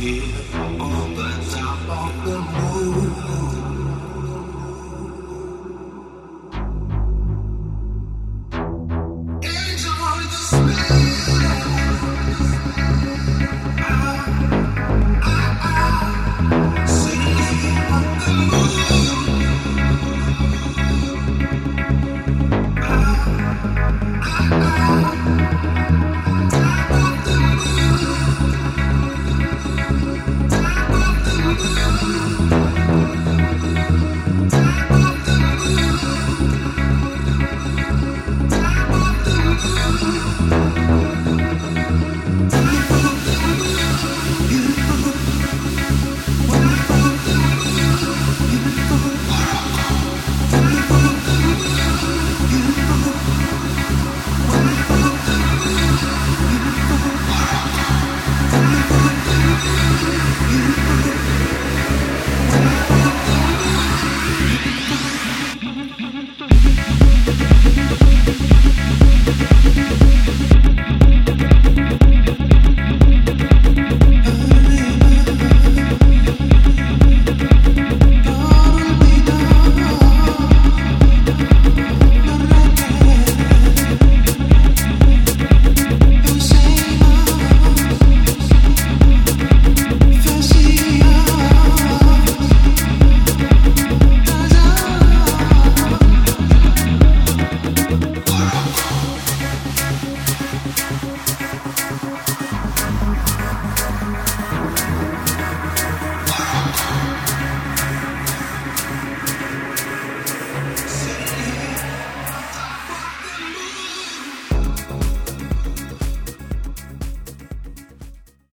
here.